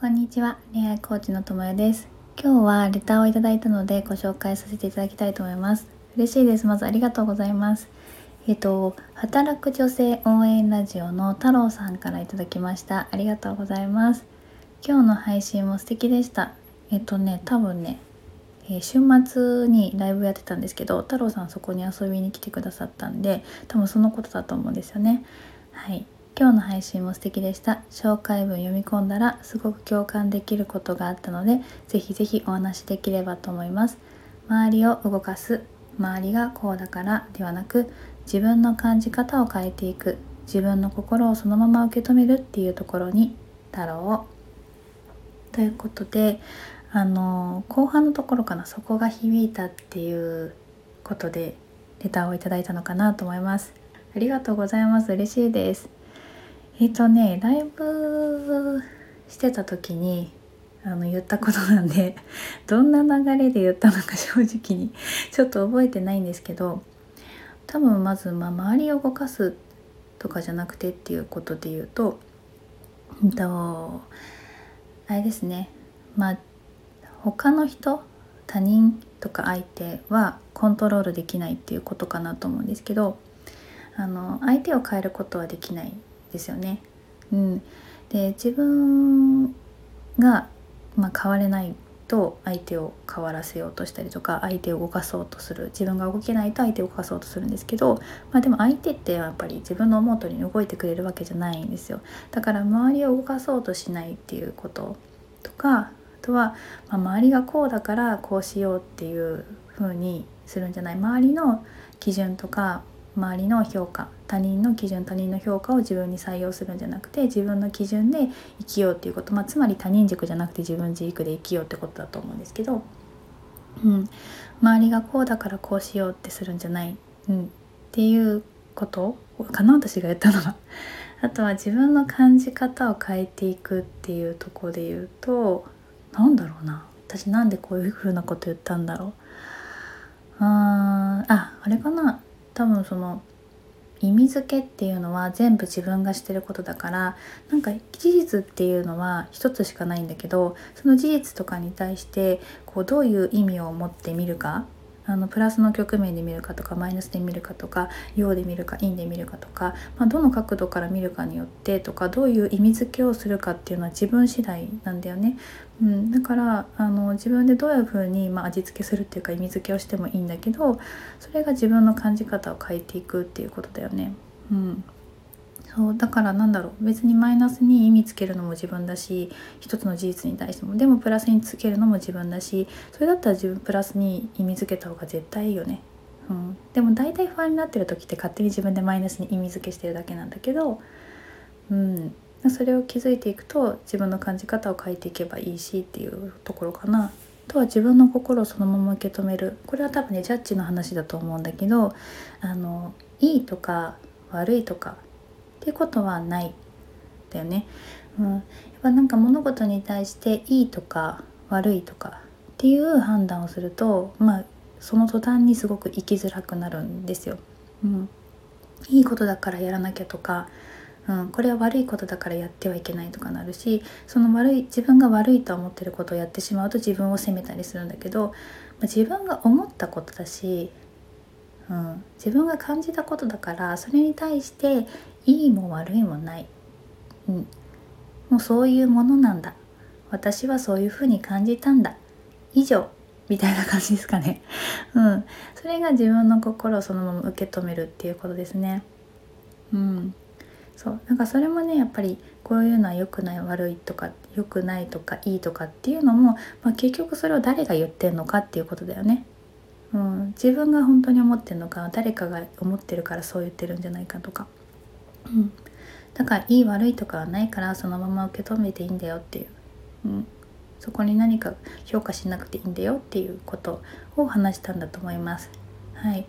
こんにちは。恋愛コーチのともよです。今日はレターをいただいたのでご紹介させていただきたいと思います。嬉しいです。まずありがとうございます。えっと働く女性応援ラジオの太郎さんからいただきました。ありがとうございます。今日の配信も素敵でした。えっとね多分ねえ週末にライブやってたんですけど太郎さんそこに遊びに来てくださったんで多分そのことだと思うんですよね。はい。今日の配信も素敵でした。紹介文読み込んだらすごく共感できることがあったのでぜひぜひお話しできればと思います。周りを動かす周りがこうだからではなく自分の感じ方を変えていく自分の心をそのまま受け止めるっていうところに太郎を。ということであの後半のところかなそこが響いたっていうことでレターをいただいたのかなと思います。ありがとうございます。嬉しいです。えっ、ー、とねライブしてた時にあの言ったことなんで どんな流れで言ったのか正直にちょっと覚えてないんですけど多分まず、まあ、周りを動かすとかじゃなくてっていうことで言うと、うんと、あれですね。まあ他の人他人とか相手はコントロールできないっていうことかなと思うんですけどあの相手を変えることはできない。ですよね。うん、で自分が、まあ、変われないと相手を変わらせようとしたりとか相手を動かそうとする。自分が動けないと相手を動かそうとするんですけど、まあ、でも相手ってやっぱり自分の思う通りに動いてくれるわけじゃないんですよ。だから周りを動かそうとしないっていうこととかあとは、まあ、周りがこうだからこうしようっていう風にするんじゃない。周りの基準とか周りの評価他人の基準他人の評価を自分に採用するんじゃなくて自分の基準で生きようっていうこと、まあ、つまり他人軸じゃなくて自分軸で生きようってことだと思うんですけど、うん、周りがこうだからこうしようってするんじゃない、うん、っていうことかな私が言ったのは。あとは自分の感じ方を変えていくっていうとこで言うと何だろうな。私なんでこういう風なこと言ったんだろう。あーん。ああれかな。多分その意味付けっていうのは全部自分がしてることだからなんか事実っていうのは一つしかないんだけどその事実とかに対してこうどういう意味を持ってみるかあのプラスの局面で見るかとかマイナスで見るかとか陽で見るか陰で見るかとか、まあ、どの角度から見るかによってとかどういう意味付けをするかっていうのは自分次第なんだよね。うん、だからあの自分でどういうふうに、まあ、味付けするっていうか意味付けをしてもいいんだけどそれが自分の感じ方を変えていくっていうことだよね。うん、そうだからなんだろう別にマイナスに意味つけるのも自分だし一つの事実に対してもでもプラスにつけるのも自分だしそれだったら自分プラスに意味付けた方が絶対いいよね。うん、でも大体不安になってる時って勝手に自分でマイナスに意味付けしてるだけなんだけど、うん、それを気づいていくと自分の感じ方を変えていけばいいしっていうところかな。あとは自分の心をそのまま受け止めるこれは多分ねジャッジの話だと思うんだけどあのいいとか悪いとかってことはない。だよね。うん、やっぱなんか物事に対していいとか悪いとかっていう判断をするとまあその途端にすごく生きづらくなるんですよ。うん、いいことだからやらなきゃとか、うん、これは悪いことだからやってはいけないとかなるしその悪い自分が悪いと思ってることをやってしまうと自分を責めたりするんだけど、まあ、自分が思ったことだしうん、自分が感じたことだからそれに対していいも悪いもない、うん、もうそういうものなんだ。私はそういうふうに感じたんだ。以上。みたいな感じですかね。うん、それが自分の心をそのまま受け止めるっていうことですね。うん、そう。なんかそれもねやっぱりこういうのは良くない悪いとか良くないとかいいとかっていうのも、まあ、結局それを誰が言ってんのかっていうことだよね。うん、自分が本当に思ってるのか誰かが思ってるからそう言ってるんじゃないかとか、うん、だからいい悪いとかはないからそのまま受け止めていいんだよっていう、うん、そこに何か評価しなくていいんだよっていうことを話したんだと思います。はい。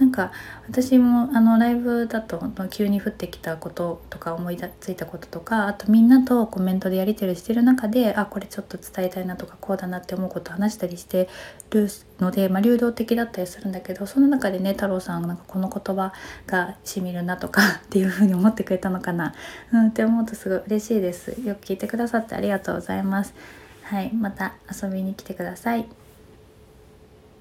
なんか私もあのライブだと急に降ってきたこととか思いついたこととかあとみんなとコメントでやり取りしてる中であこれちょっと伝えたいなとかこうだなって思うこと話したりしてるので、まあ、流動的だったりするんだけどその中でね太郎さんなんかこの言葉がしみるなとか っていう風に思ってくれたのかな、うん、って思うとすごい嬉しいです。よく聞いてくださってありがとうございます。はいまた遊びに来てください。